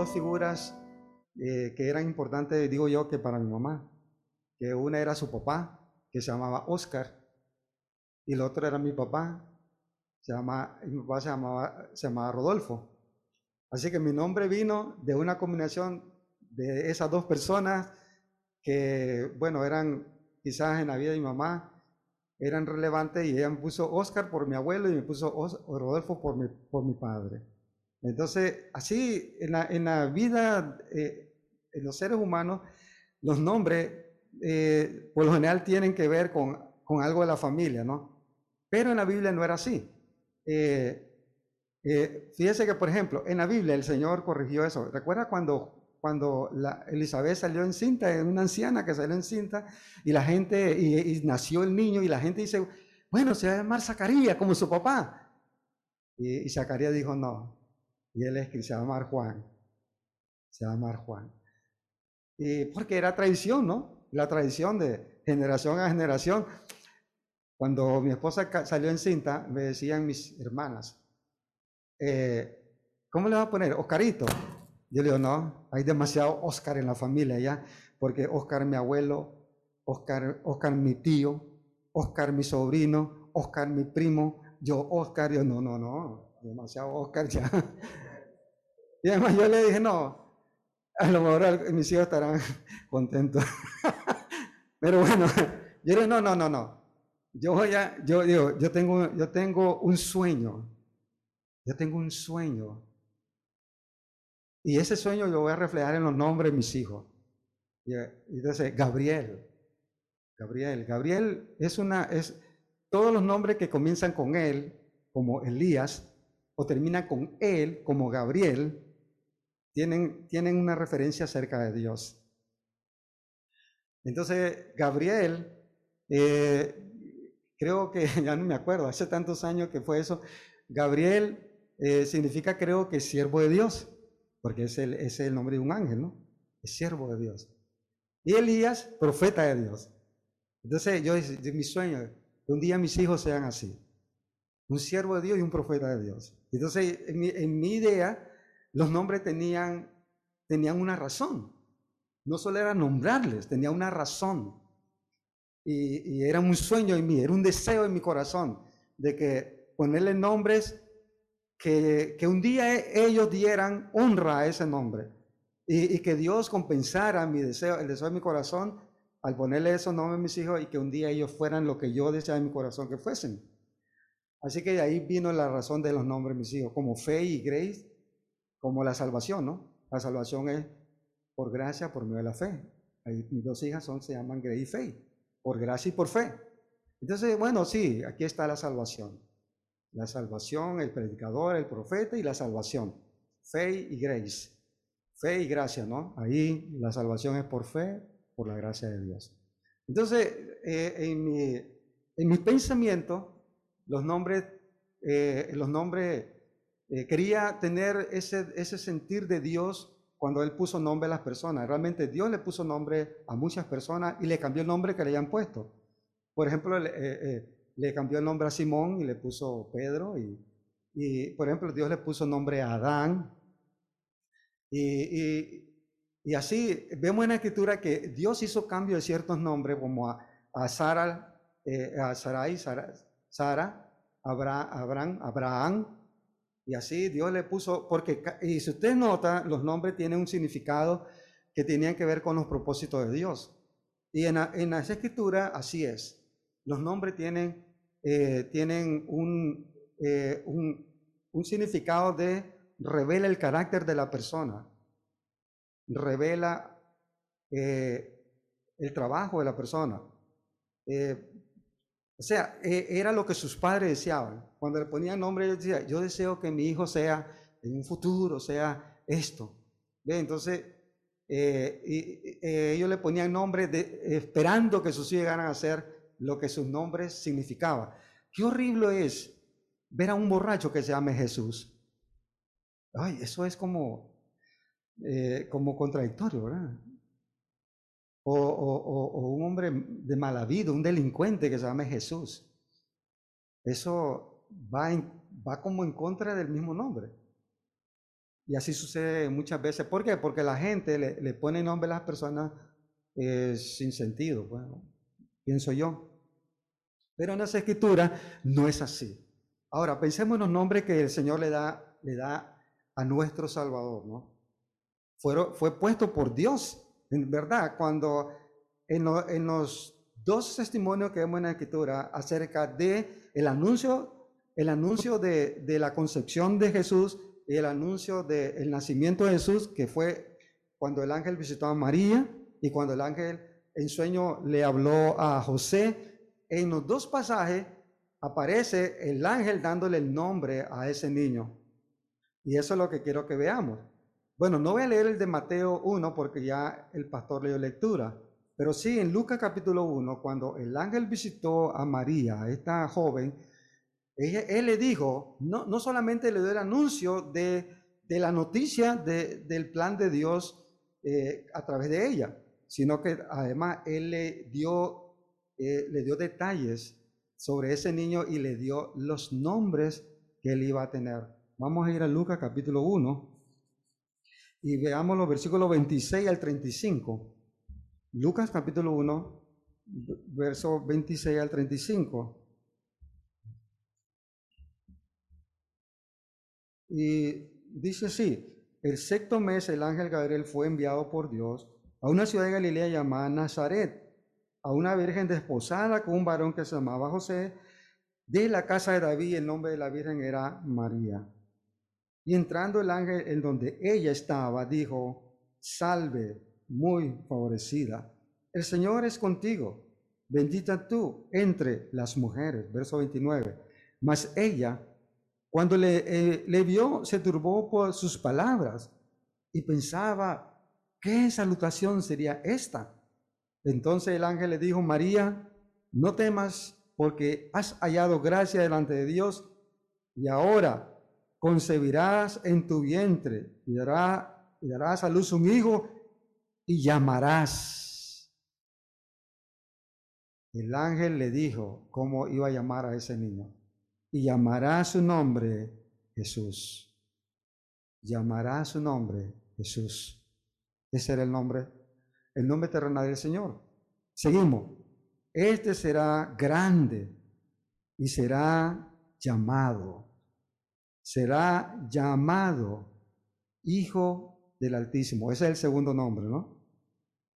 dos figuras eh, que eran importantes, digo yo, que para mi mamá. Que una era su papá, que se llamaba Oscar, y el otro era mi papá, se llama, mi papá se llamaba, se llamaba Rodolfo. Así que mi nombre vino de una combinación de esas dos personas que, bueno, eran quizás en la vida de mi mamá, eran relevantes y ella me puso Oscar por mi abuelo y me puso Rodolfo por mi, por mi padre. Entonces, así en la, en la vida, eh, en los seres humanos, los nombres eh, por lo general tienen que ver con, con, algo de la familia, ¿no? Pero en la Biblia no era así. Eh, fíjese que, por ejemplo, en la Biblia el Señor corrigió eso. ¿Recuerda cuando cuando la Elizabeth salió encinta, era una anciana que salió encinta, y la gente, y, nació el niño, y la gente dice, bueno, se va a llamar Zacarías, como su papá. Y, Zacarías dijo, no. Y él es que se va a llamar Juan. Se va a llamar Juan. Y porque era tradición, ¿no? La tradición de generación a generación. Cuando mi esposa salió encinta, me decían mis hermanas, eh, ¿cómo le va a poner? Oscarito. Yo le digo, no, hay demasiado Oscar en la familia ya, porque Oscar mi abuelo, Oscar, Oscar mi tío, Oscar mi sobrino, Oscar mi primo, yo Oscar, yo no, no, no, demasiado Oscar ya. Y además yo le dije, no, a lo mejor mis hijos estarán contentos. Pero bueno, yo dije, no, no, no, no. Yo voy a, yo digo, yo tengo, yo tengo un sueño. Yo tengo un sueño y ese sueño lo voy a reflejar en los nombres de mis hijos. Y, entonces, Gabriel. Gabriel. Gabriel es una, es todos los nombres que comienzan con él, como Elías, o terminan con él, como Gabriel, tienen, tienen una referencia acerca de Dios. Entonces, Gabriel, eh, creo que ya no me acuerdo, hace tantos años que fue eso. Gabriel eh, significa, creo que siervo de Dios porque es el, es el nombre de un ángel, ¿no? Es siervo de Dios. Y Elías, profeta de Dios. Entonces yo mi sueño, que un día mis hijos sean así. Un siervo de Dios y un profeta de Dios. Entonces, en mi, idea, los nombres tenían, tenían una razón. No solo era nombrarles, tenía una razón. Y, y, era un sueño en mí, era un deseo en mi corazón de que ponerle nombres que, un día e, ellos dieran honra a ese nombre y, que Dios compensara mi deseo, el deseo de mi corazón al ponerle esos nombres a mis hijos y que un día ellos fueran lo que yo deseaba en mi corazón que fuesen. Así que de ahí vino la razón de los nombres mis hijos, como fe y grace, como la salvación, ¿no? La salvación es por gracia, por medio de la fe. Ahí, mis dos hijas son, se llaman Grace y Fe, por gracia y por fe. Entonces, bueno, sí, aquí está la salvación. La salvación, el predicador, el profeta y la salvación. Fe y grace. Fe y gracia, ¿no? Ahí la salvación es por fe, por la gracia de Dios. Entonces, eh, en, mi, en mi pensamiento, los nombres, eh, los nombres, eh, quería tener ese, ese sentir de Dios cuando Él puso nombre a las personas. Realmente Dios le puso nombre a muchas personas y le cambió el nombre que le hayan puesto. Por ejemplo, le cambió el nombre a Simón y le puso Pedro. Y, por ejemplo, Dios le puso nombre a Adán. Y, así vemos en la escritura que Dios hizo cambio de ciertos nombres, como a, a Sara, eh, a Sarai, Sara, Sara Abraham, Abraham. Y así Dios le puso, porque, y si usted nota, los nombres tienen un significado que tenían que ver con los propósitos de Dios. Y en, en esa escritura así es. Los nombres tienen eh, tienen eh, un, un, significado de revela el carácter de la persona, revela eh, el trabajo de la persona. O sea, era lo que sus padres deseaban. Cuando le ponían nombre, ellos decían, yo deseo que mi hijo sea en un futuro, sea esto. Entonces, ellos le ponían nombre de, esperando que sus hijos llegaran a ser lo que sus nombres significaban. Qué horrible es ver a un borracho que se llame Jesús. Ay, eso es como, eh, como contradictorio, ¿verdad? O, un hombre de mala vida, un delincuente que se llame Jesús. Eso va, como en contra del mismo nombre. Y así sucede muchas veces. ¿Por qué? Porque la gente le, pone nombre a las personas eh, sin sentido, bueno, pienso yo. Pero en esa escritura no es así. Ahora, pensemos en los nombres que el Señor le da, le da a nuestro Salvador, ¿no? fue puesto por Dios, en verdad, cuando en, los dos testimonios que vemos en la escritura acerca de el anuncio, el anuncio de, de la concepción de Jesús y el anuncio del nacimiento de Jesús, que fue cuando el ángel visitó a María y cuando el ángel en sueño le habló a José. En los dos pasajes aparece el ángel dándole el nombre a ese niño. Y eso es lo que quiero que veamos. Bueno, no voy a leer el de Mateo 1 porque ya el pastor leyó lectura, pero sí en Lucas capítulo 1, cuando el ángel visitó a María, esta joven, él le dijo, no, no solamente le dio el anuncio de, de la noticia del plan de Dios eh, a través de ella, sino que además él le dio, eh, le dio detalles sobre ese niño y le dio los nombres que él iba a tener. Vamos a ir a Lucas capítulo 1 y veamos los versículos 26 al 35. Lucas capítulo 1, verso 26 al 35. Y dice así, el sexto mes el ángel Gabriel fue enviado por Dios a una ciudad de Galilea llamada Nazaret, a una virgen desposada con un varón que se llamaba José, de la casa de David, el nombre de la virgen era María. Y entrando el ángel en donde ella estaba, dijo, salve, muy favorecida, el Señor es contigo, bendita tú entre las mujeres. Verso 29. Mas ella, cuando le, eh, le vio, se turbó por sus palabras y pensaba, ¿qué salutación sería esta? Entonces el ángel le dijo, María, no temas porque has hallado gracia delante de Dios y ahora concebirás en tu vientre y, darás a luz un hijo y llamarás. El ángel le dijo cómo iba a llamar a ese niño. Y llamará su nombre Jesús. Llamará su nombre Jesús. Ese era el nombre, el nombre terrenal del Señor. Seguimos. Este será grande y será llamado será llamado Hijo del Altísimo. Ese es el segundo nombre, ¿no?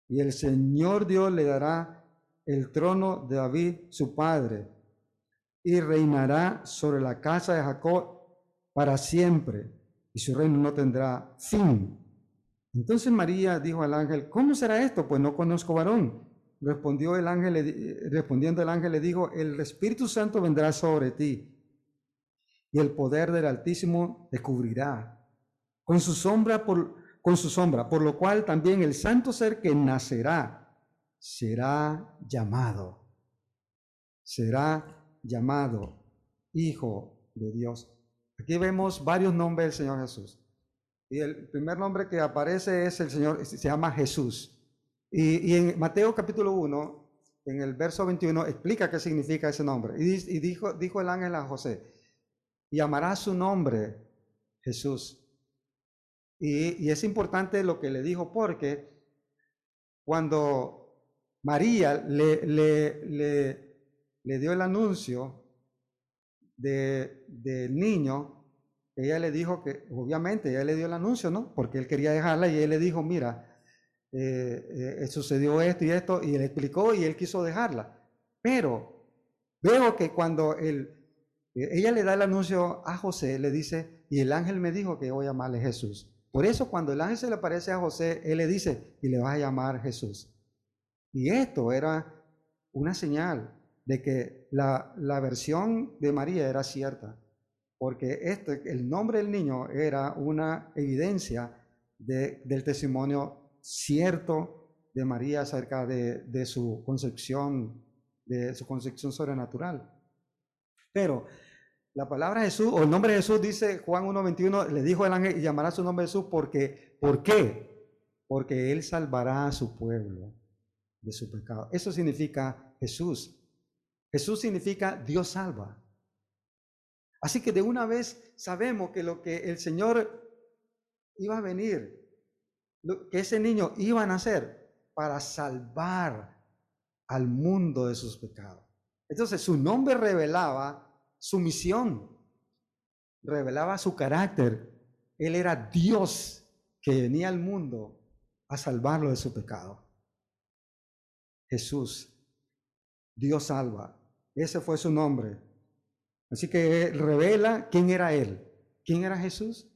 Y el Señor Dios le dará el trono de David, su padre, y reinará sobre la casa de Jacob para siempre, y su reino no tendrá fin. Entonces María dijo al ángel, ¿cómo será esto? Pues no conozco varón. Respondió el ángel, respondiendo el ángel le dijo, el Espíritu Santo vendrá sobre ti y el poder del Altísimo te cubrirá con su sombra por, con su sombra, por lo cual también el santo ser que nacerá será llamado, será llamado Hijo de Dios. Aquí vemos varios nombres del Señor Jesús. Y el primer nombre que aparece es el Señor, se llama Jesús. Y, en Mateo capítulo 1, en el verso 21, explica qué significa ese nombre. Y, y dijo, dijo el ángel a José, y amará su nombre Jesús. Y, es importante lo que le dijo porque cuando María le, le, le, dio el anuncio de, del niño, ella le dijo que, obviamente, ella le dio el anuncio, ¿no? Porque él quería dejarla y él le dijo, mira, eh, eh, sucedió esto y esto, y él explicó y él quiso dejarla. Pero veo que cuando eh, ella le da el anuncio a José, le dice, y el ángel me dijo que voy a llamarle Jesús. Por eso cuando el ángel se le aparece a José, él le dice, y le vas a llamar Jesús. Y esto era una señal de que la, versión de María era cierta, porque este, el nombre del niño era una evidencia del testimonio cierto de María acerca de, de su concepción, de su concepción sobrenatural. Pero la palabra Jesús, o el nombre de Jesús, dice Juan 1.21, le dijo el ángel llamará su nombre Jesús porque, ¿por qué? Porque Él salvará a su pueblo de su pecado. Eso significa Jesús. Jesús significa Dios salva. Así que de una vez sabemos que lo que el Señor iba a venir, que ese niño iba a nacer para salvar al mundo de sus pecados. Entonces su nombre revelaba su misión, revelaba su carácter. Él era Dios que venía al mundo a salvarlo de su pecado. Jesús, Dios salva. Ese fue su nombre. Así que revela quién era Él. ¿Quién era Jesús?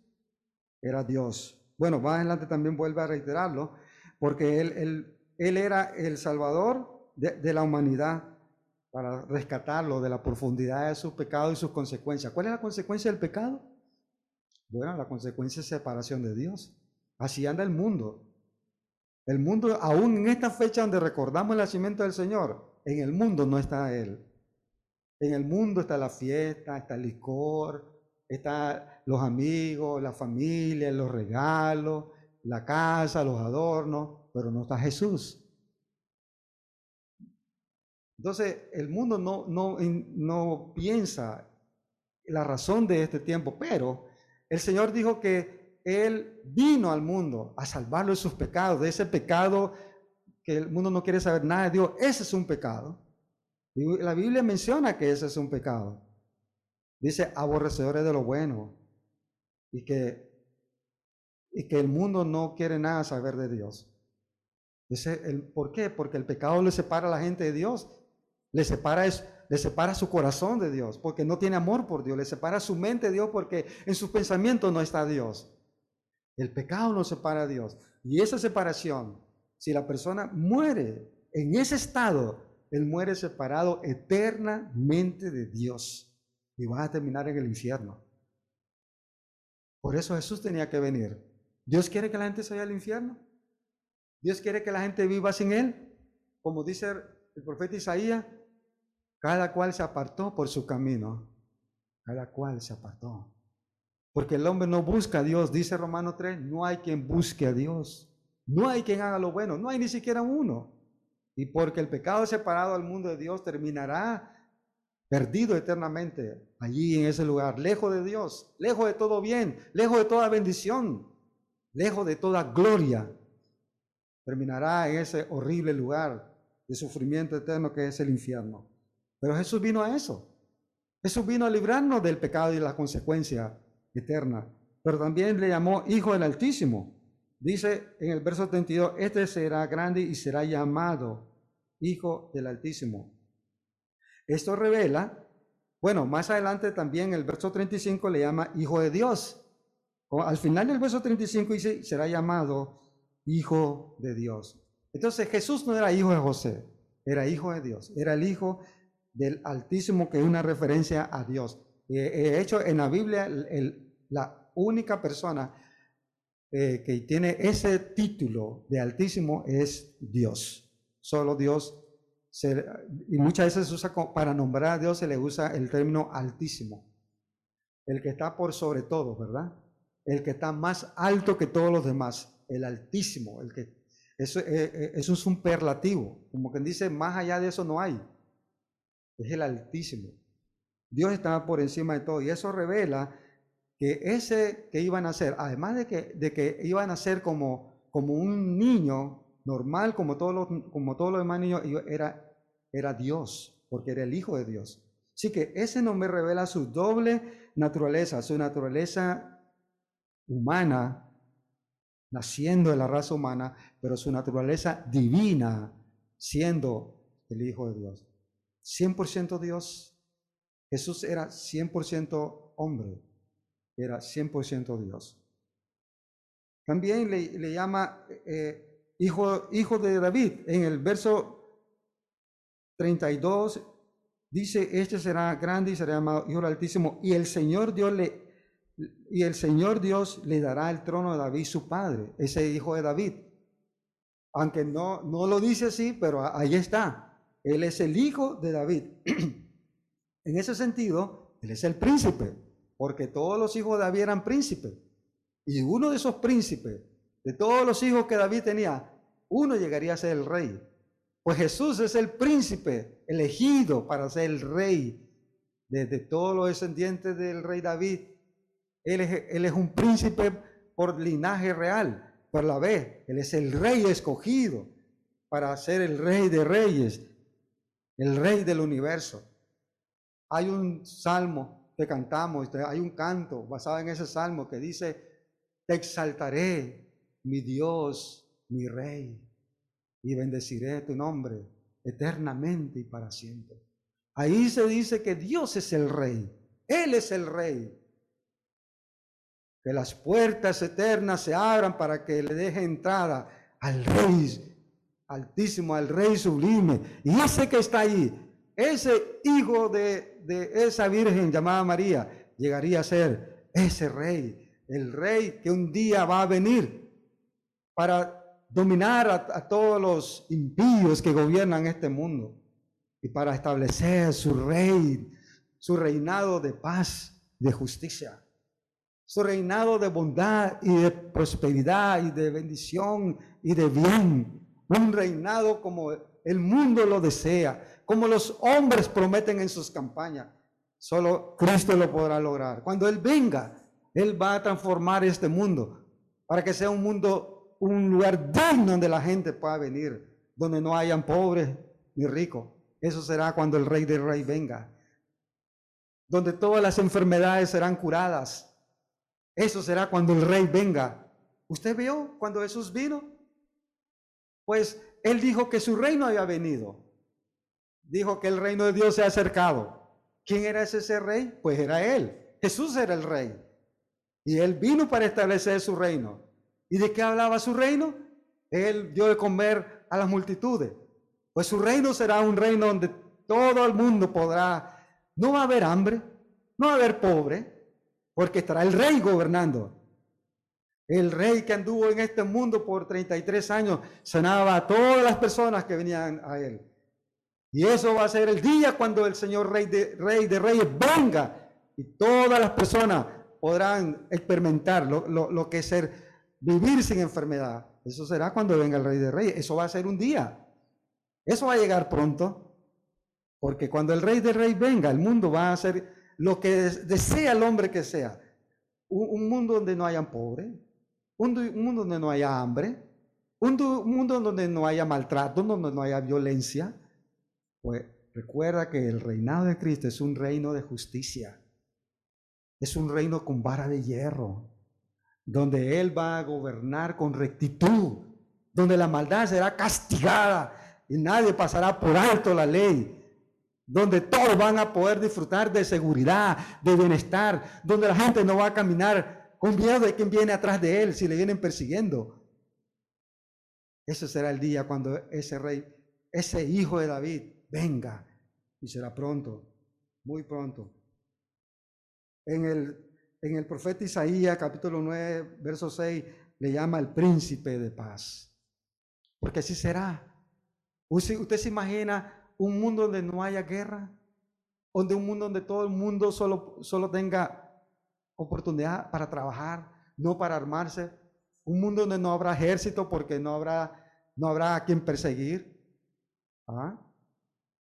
Era Dios. Bueno, más adelante también vuelve a reiterarlo, porque Él, era el Salvador de la humanidad para rescatarlo de la profundidad de sus pecados y sus consecuencias. ¿Cuál es la consecuencia del pecado? Bueno, la consecuencia es separación de Dios. Así anda el mundo. El mundo, aún en esta fecha donde recordamos el nacimiento del Señor, en el mundo no está Él. En el mundo está la fiesta, está el licor, está los amigos, la familia, los regalos, la casa, los adornos, pero no está Jesús. Entonces, el mundo no, no, no piensa la razón de este tiempo, pero el Señor dijo que Él vino al mundo a salvarlo de sus pecados, de ese pecado que el mundo no quiere saber nada de Dios. Ese es un pecado. Y la Biblia menciona que ese es un pecado. Dice aborrecedores de lo bueno. Y que, y que el mundo no quiere nada saber de Dios. ¿Por qué? Porque el pecado le separa a la gente de Dios le separa, su corazón de Dios porque no tiene amor por Dios. Le separa su mente de Dios porque en sus pensamientos no está Dios. El pecado nos separa a Dios. Y esa separación, si la persona muere en ese estado, él muere separado eternamente de Dios y va a terminar en el infierno. Por eso Jesús tenía que venir. ¿Dios quiere que la gente se vaya al infierno? ¿Dios quiere que la gente viva sin Él? Como dice el profeta Isaías, cada cual se apartó por su camino. Cada cual se apartó. Porque el hombre no busca a Dios, dice Romano 3, no hay quien busque a Dios. No hay quien haga lo bueno, no hay ni siquiera uno. Y porque el pecado separado al mundo de Dios terminará perdido eternamente allí en ese lugar, lejos de Dios, lejos de todo bien, lejos de toda bendición, lejos de toda gloria. Terminará en ese horrible lugar de sufrimiento eterno que es el infierno. Pero Jesús vino a eso. Jesús vino a librarnos del pecado y la consecuencia eterna. Pero también le llamó Hijo del Altísimo. Dice en el verso 32, este será grande y será llamado Hijo del Altísimo. Esto revela, bueno, más adelante también el verso 35 le llama Hijo de Dios. al final del verso 35 dice, será llamado Hijo de Dios. Entonces Jesús no era hijo de José, era hijo de Dios, era el hijo del Altísimo, que es una referencia a Dios. De hecho, en la Biblia, la única persona eh, que tiene ese título de Altísimo es Dios. Solo Dios. y muchas veces se usa para nombrar a Dios, se le usa el término Altísimo. El que está por sobre todo, ¿verdad? El que está más alto que todos los demás. El Altísimo. El que, eso, eh, eh, eso es un perlativo. Como quien dice, más allá de eso no hay es el Altísimo. Dios estaba por encima de todo y eso revela que ese que iban a ser, además de que, de que iban a ser como, como un niño normal, como todos los, como todos los demás niños, era, era Dios, porque era el Hijo de Dios. Así que ese nombre revela su doble naturaleza, su naturaleza humana, naciendo de la raza humana, pero su naturaleza divina, siendo el Hijo de Dios. 100% Dios. Jesús era 100% hombre, era 100% Dios. También le, llama eh, hijo, hijo de David. En el verso 32 dice, este será grande y será llamado Hijo Altísimo. Y el Señor Dios le, y el Señor Dios le dará el trono de David, su padre, ese hijo de David. Aunque no, no lo dice así, pero ahí está. Él es el hijo de David. en ese sentido, Él es el príncipe, porque todos los hijos de David eran príncipes. Y uno de esos príncipes, de todos los hijos que David tenía, uno llegaría a ser el rey. Pues Jesús es el príncipe elegido para ser el rey de, todos los descendientes del rey David. Él es, él es un príncipe por linaje real, por la vez. Él es el rey escogido para ser el rey de reyes, el rey del universo. Hay un salmo que cantamos, hay un canto basado en ese salmo que dice, te exaltaré, mi Dios, mi rey, y bendeciré tu nombre eternamente y para siempre. Ahí se dice que Dios es el rey, Él es el rey. Que las puertas eternas se abran para que le deje entrada al rey altísimo, al rey sublime. Y ese que está ahí, ese hijo de, de esa virgen llamada María, llegaría a ser ese rey, el rey que un día va a venir para dominar a, todos los impíos que gobiernan este mundo y para establecer su rey, su reinado de paz, de justicia, su reinado de bondad y de prosperidad y de bendición y de bien, un reinado como el mundo lo desea, como los hombres prometen en sus campañas. Solo Cristo lo podrá lograr. Cuando Él venga, Él va a transformar este mundo para que sea un mundo, un lugar digno donde la gente pueda venir, donde no hayan pobres ni ricos. Eso será cuando el Rey del Rey venga, donde todas las enfermedades serán curadas. Eso será cuando el Rey venga. ¿Usted vio cuando Jesús vino? Pues Él dijo que su reino había venido dijo que el reino de Dios se ha acercado. ¿Quién era ese rey? Pues era él. Jesús era el rey. Y él vino para establecer su reino. ¿Y de qué hablaba su reino? Él dio de comer a las multitudes. Pues su reino será un reino donde todo el mundo podrá, no va a haber hambre, no va a haber pobre, porque estará el rey gobernando. El rey que anduvo en este mundo por 33 años sanaba a todas las personas que venían a él. Y eso va a ser el día cuando el Señor Rey de, Rey de Reyes venga y todas las personas podrán experimentar lo, que es ser, vivir sin enfermedad. Eso será cuando venga el Rey de Reyes. Eso va a ser un día. Eso va a llegar pronto. Porque cuando el Rey de Reyes venga, el mundo va a ser lo que desea el hombre que sea. Un, mundo donde no haya pobres, un, mundo donde no haya hambre, un mundo donde no haya maltrato, donde no haya violencia, pues recuerda que el reinado de Cristo es un reino de justicia. Es un reino con vara de hierro, donde Él va a gobernar con rectitud, donde la maldad será castigada y nadie pasará por alto la ley, donde todos van a poder disfrutar de seguridad, de bienestar, donde la gente no va a caminar con miedo de quien viene atrás de Él si le vienen persiguiendo. Ese será el día cuando ese rey, ese hijo de David, venga y será pronto, muy pronto. En el, en el profeta Isaías capítulo 9, verso 6, le llama el príncipe de paz. Porque así será. ¿Usted se imagina un mundo donde no haya guerra? Donde un mundo donde todo el mundo solo, solo tenga oportunidad para trabajar, no para armarse. Un mundo donde no habrá ejército porque no habrá, no habrá a quien perseguir. ¿Ah?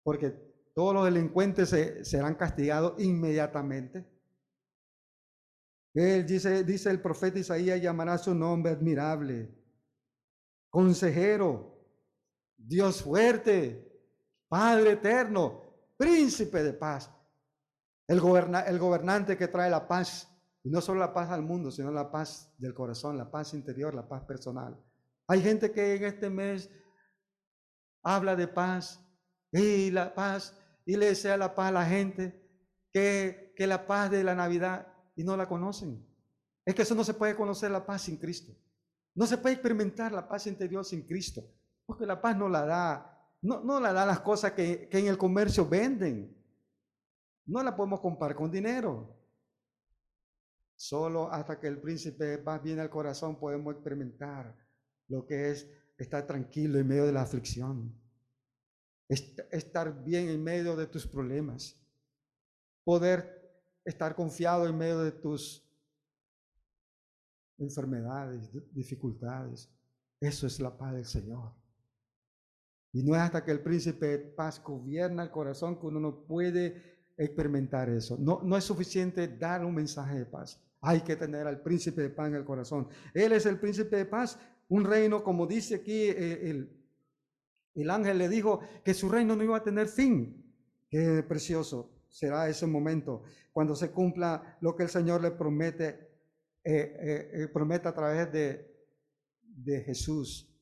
porque todos los delincuentes serán castigados inmediatamente. Él dice, dice el profeta Isaías, llamará su nombre admirable, consejero, Dios fuerte, Padre eterno, príncipe de paz, el, el gobernante que trae la paz, y no solo la paz al mundo, sino la paz del corazón, la paz interior, la paz personal. Hay gente que en este mes habla de paz, y la paz, y le desea la paz a la gente, que, que la paz de la Navidad, y no la conocen. Es que eso no se puede conocer la paz sin Cristo. No se puede experimentar la paz interior sin Cristo, porque la paz no la da, no, no la da las cosas que, que en el comercio venden. No la podemos comprar con dinero. Solo hasta que el príncipe va bien al corazón podemos experimentar lo que es estar tranquilo en medio de la aflicción estar bien en medio de tus problemas, poder estar confiado en medio de tus enfermedades, dificultades. Eso es la paz del Señor. Y no es hasta que el príncipe de paz gobierna el corazón que uno no puede experimentar eso. No, no es suficiente dar un mensaje de paz. Hay que tener al príncipe de paz en el corazón. Él es el príncipe de paz. Un reino, como dice aquí eh, el, el ángel le dijo, que su reino no iba a tener fin. Qué precioso será ese momento cuando se cumpla lo que el Señor le promete, eh, eh, eh, promete a través de, de Jesús,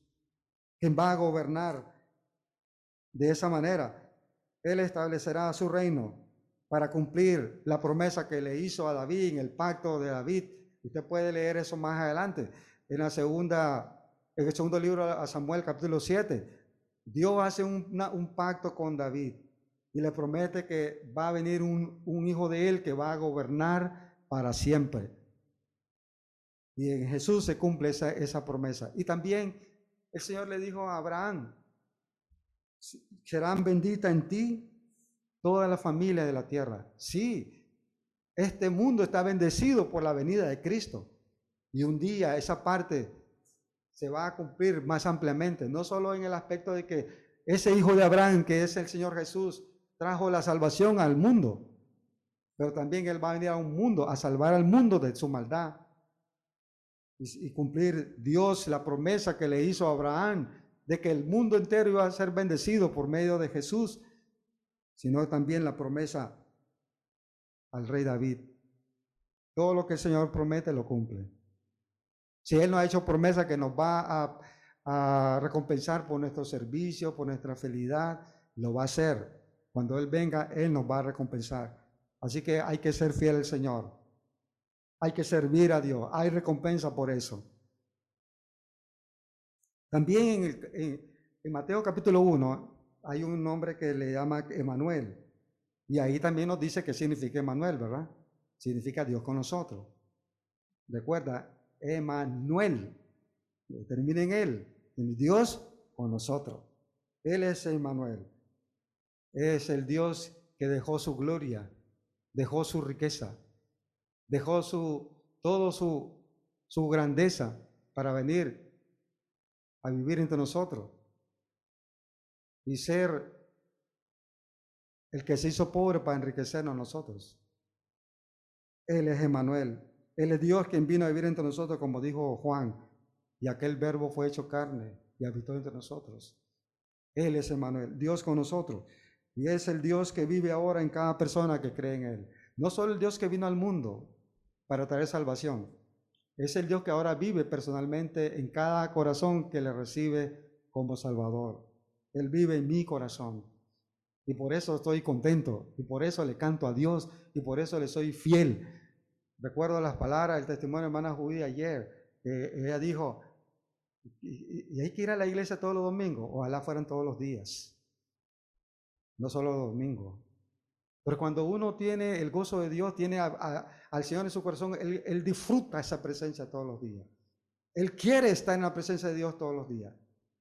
quien va a gobernar de esa manera. Él establecerá su reino para cumplir la promesa que le hizo a David en el pacto de David. Usted puede leer eso más adelante en la segunda, en el segundo libro a Samuel, capítulo 7. Dios hace un, un pacto con David y le promete que va a venir un, hijo de él que va a gobernar para siempre. Y en Jesús se cumple esa, esa promesa. Y también el Señor le dijo a Abraham, serán benditas en ti toda la familia de la tierra. Sí, este mundo está bendecido por la venida de Cristo. Y un día esa parte se va a cumplir más ampliamente, no solo en el aspecto de que ese hijo de Abraham, que es el Señor Jesús, trajo la salvación al mundo, pero también Él va a venir a un mundo, a salvar al mundo de su maldad y, cumplir Dios la promesa que le hizo a Abraham de que el mundo entero iba a ser bendecido por medio de Jesús, sino también la promesa al rey David. Todo lo que el Señor promete lo cumple. Si Él no ha hecho promesa que nos va a, recompensar por nuestro servicio, por nuestra felicidad, lo va a hacer. Cuando Él venga, Él nos va a recompensar. Así que hay que ser fiel al Señor. Hay que servir a Dios. Hay recompensa por eso. También en, Mateo capítulo 1 hay un nombre que le llama Emanuel. Y ahí también nos dice qué significa Emanuel, ¿verdad? Significa Dios con nosotros. Recuerda, Emanuel. Termina en Él. En Dios con nosotros. Él es Emanuel es el Dios que dejó su gloria, dejó su riqueza, dejó su, todo su, su grandeza para venir a vivir entre nosotros y ser el que se hizo pobre para enriquecernos nosotros. Él es Emanuel. Él es Dios quien vino a vivir entre nosotros, como dijo Juan, y aquel verbo fue hecho carne y habitó entre nosotros. Él es Emanuel, Dios con nosotros. Y es el Dios que vive ahora en cada persona que cree en Él. No solo el Dios que vino al mundo para traer salvación, es el Dios que ahora vive personalmente en cada corazón que le recibe como Salvador. Él vive en mi corazón. Y por eso estoy contento, y por eso le canto a Dios, y por eso le soy fiel. Recuerdo las palabras del testimonio de hermana judía ayer. ella dijo, y, hay que ir a la iglesia todos los domingos, ojalá fueran todos los días no solo domingo. Pero cuando uno tiene el gozo de Dios, tiene al Señor en su corazón, él, disfruta esa presencia todos los días. Él quiere estar en la presencia de Dios todos los días.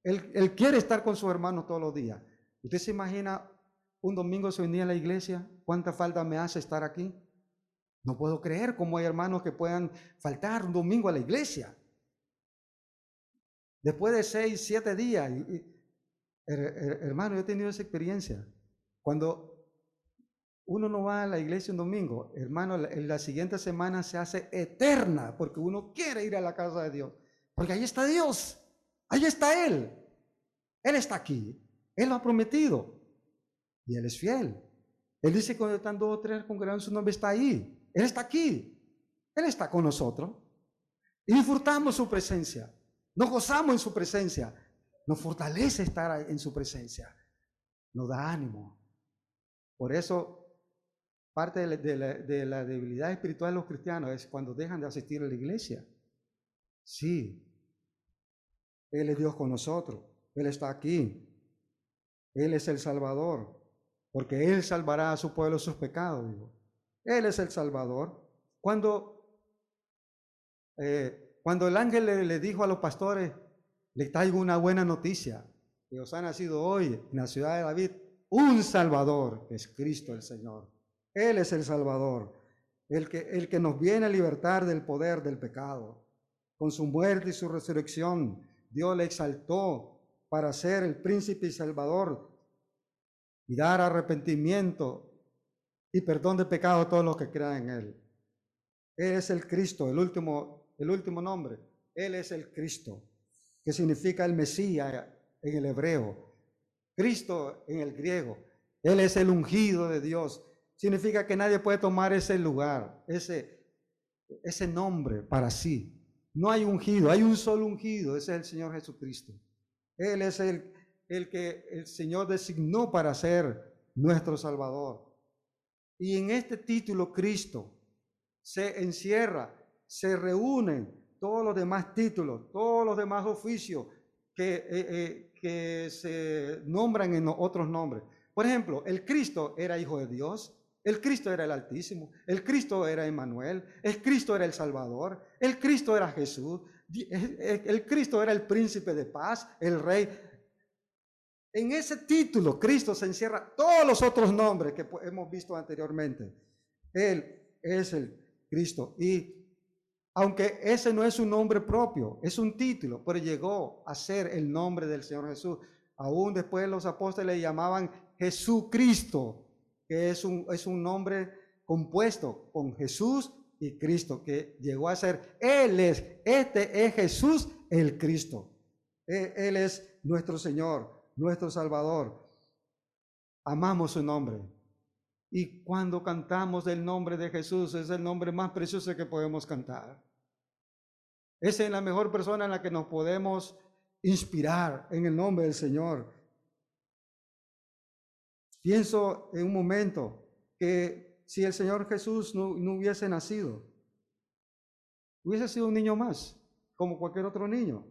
Él, quiere estar con sus hermanos todos los días. ¿Usted se imagina un domingo se venía a la iglesia? ¿Cuánta falta me hace estar aquí? No puedo creer cómo hay hermanos que puedan faltar un domingo a la iglesia. Después de seis, siete días. hermano, yo he tenido esa experiencia. Cuando uno no va a la iglesia un domingo, hermano, en la siguiente semana se hace eterna porque uno quiere ir a la casa de Dios. Porque ahí está Dios, ahí está Él. Él está aquí, Él lo ha prometido y Él es fiel. Él dice cuando están dos o tres congregados, su nombre está ahí. Él está aquí, Él está con nosotros. Y disfrutamos su presencia, nos gozamos en su presencia, nos fortalece estar en su presencia, nos da ánimo. Por eso, parte de la, debilidad espiritual de los cristianos es cuando dejan de asistir a la iglesia. Sí, Él es Dios con nosotros, Él está aquí, Él es el Salvador, porque Él salvará a su pueblo sus pecados. Él es el Salvador. Cuando, eh, cuando el ángel le, le, dijo a los pastores, le traigo una buena noticia, que os ha nacido hoy en la ciudad de David un Salvador, que es Cristo el Señor. Él es el Salvador, el que, el que nos viene a libertar del poder del pecado. Con su muerte y su resurrección, Dios le exaltó para ser el príncipe y salvador y dar arrepentimiento y perdón de pecado a todos los que crean en Él. Él es el Cristo, el último, el último nombre. Él es el Cristo, que significa el Mesías en el hebreo. Cristo en el griego. Él es el ungido de Dios. Significa que nadie puede tomar ese lugar, ese, ese nombre para sí. No hay ungido, hay un solo ungido, ese es el Señor Jesucristo. Él es el, que el Señor designó para ser nuestro Salvador. Y en este título Cristo se encierra, se reúnen todos los demás títulos, todos los demás oficios que, eh, eh, que se nombran en otros nombres. Por ejemplo, el Cristo era hijo de Dios, el Cristo era el Altísimo, el Cristo era Emmanuel, el Cristo era el Salvador, el Cristo era Jesús, el Cristo era el príncipe de paz, el rey. En ese título, Cristo se encierra todos los otros nombres que hemos visto anteriormente. Él es el Cristo. Y aunque ese no es un nombre propio, es un título, pero llegó a ser el nombre del Señor Jesús. Aún después los apóstoles le llamaban Jesucristo es un, es un nombre compuesto con Jesús y Cristo, que llegó a ser, Él es, este es Jesús el Cristo. Él, él es nuestro Señor, nuestro Salvador. Amamos su nombre. Y cuando cantamos el nombre de Jesús, es el nombre más precioso que podemos cantar. Esa es la mejor persona en la que nos podemos inspirar en el nombre del Señor. Pienso en un momento que si el Señor Jesús no, hubiese nacido, hubiese sido un niño más, como cualquier otro niño.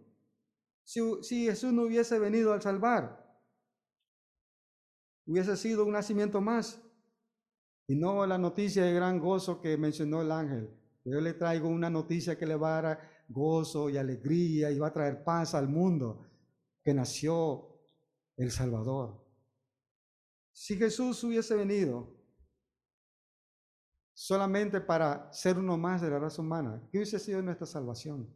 Si, si Jesús no hubiese venido al salvar, hubiese sido un nacimiento más. Y no la noticia de gran gozo que mencionó el ángel. Yo le traigo una noticia que le va a dar gozo y alegría y va a traer paz al mundo, que nació el Salvador. Si Jesús hubiese venido solamente para ser uno más de la raza humana, ¿qué hubiese sido nuestra salvación?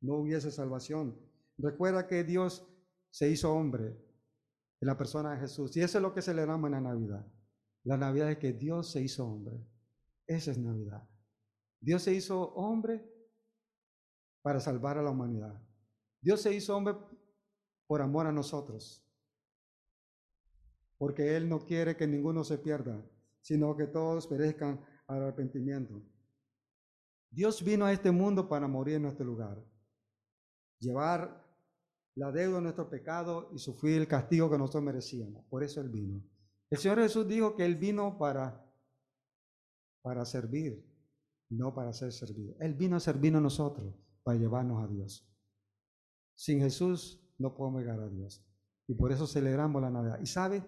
No hubiese salvación. Recuerda que Dios se hizo hombre en la persona de Jesús. Y eso es lo que celebramos en la Navidad. La Navidad es que Dios se hizo hombre. Esa es Navidad. Dios se hizo hombre para salvar a la humanidad. Dios se hizo hombre por amor a nosotros porque Él no quiere que ninguno se pierda, sino que todos perezcan al arrepentimiento. Dios vino a este mundo para morir en nuestro lugar, llevar la deuda de nuestro pecado y sufrir el castigo que nosotros merecíamos. Por eso Él vino. El Señor Jesús dijo que Él vino para, para servir, no para ser servido. Él vino a servirnos a nosotros, para llevarnos a Dios. Sin Jesús no podemos llegar a Dios. Y por eso celebramos la Navidad. ¿Y sabe?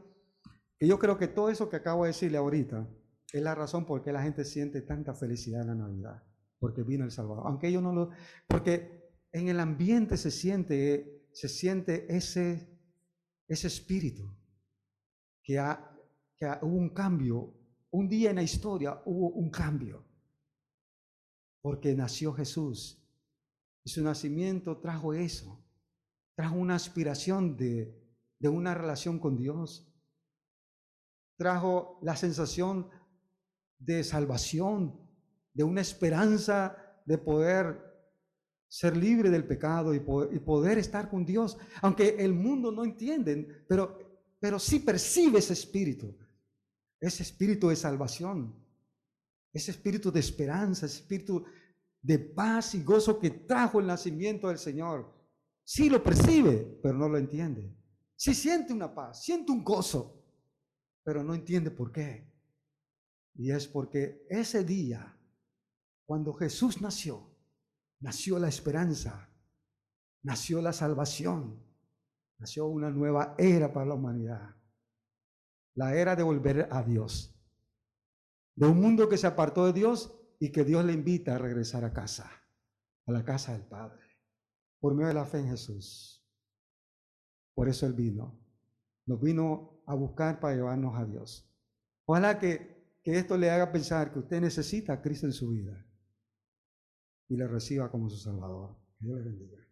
Que yo creo que todo eso que acabo de decirle ahorita es la razón por qué la gente siente tanta felicidad en la Navidad, porque vino el Salvador. Aunque ellos no lo, porque en el ambiente se siente, se siente ese, ese espíritu que, ha, que hubo un cambio, un día en la historia hubo un cambio, porque nació Jesús y su nacimiento trajo eso, trajo una aspiración de, de una relación con Dios trajo la sensación de salvación, de una esperanza de poder ser libre del pecado y poder, estar con Dios, aunque el mundo no entiende, pero, pero sí percibe ese espíritu, ese espíritu de salvación, ese espíritu de esperanza, ese espíritu de paz y gozo que trajo el nacimiento del Señor. Sí lo percibe, pero no lo entiende. Sí siente una paz, siente un gozo, pero no entiende por qué. Y es porque ese día, cuando Jesús nació, nació la esperanza, nació la salvación, nació una nueva era para la humanidad. La era de volver a Dios. De un mundo que se apartó de Dios y que Dios le invita a regresar a casa, a la casa del Padre, por medio de la fe en Jesús. Por eso Él vino. Nos vino a buscar para llevarnos a Dios. Ojalá que, que esto le haga pensar que usted necesita a Cristo en su vida y le reciba como su Salvador. Que Dios le bendiga.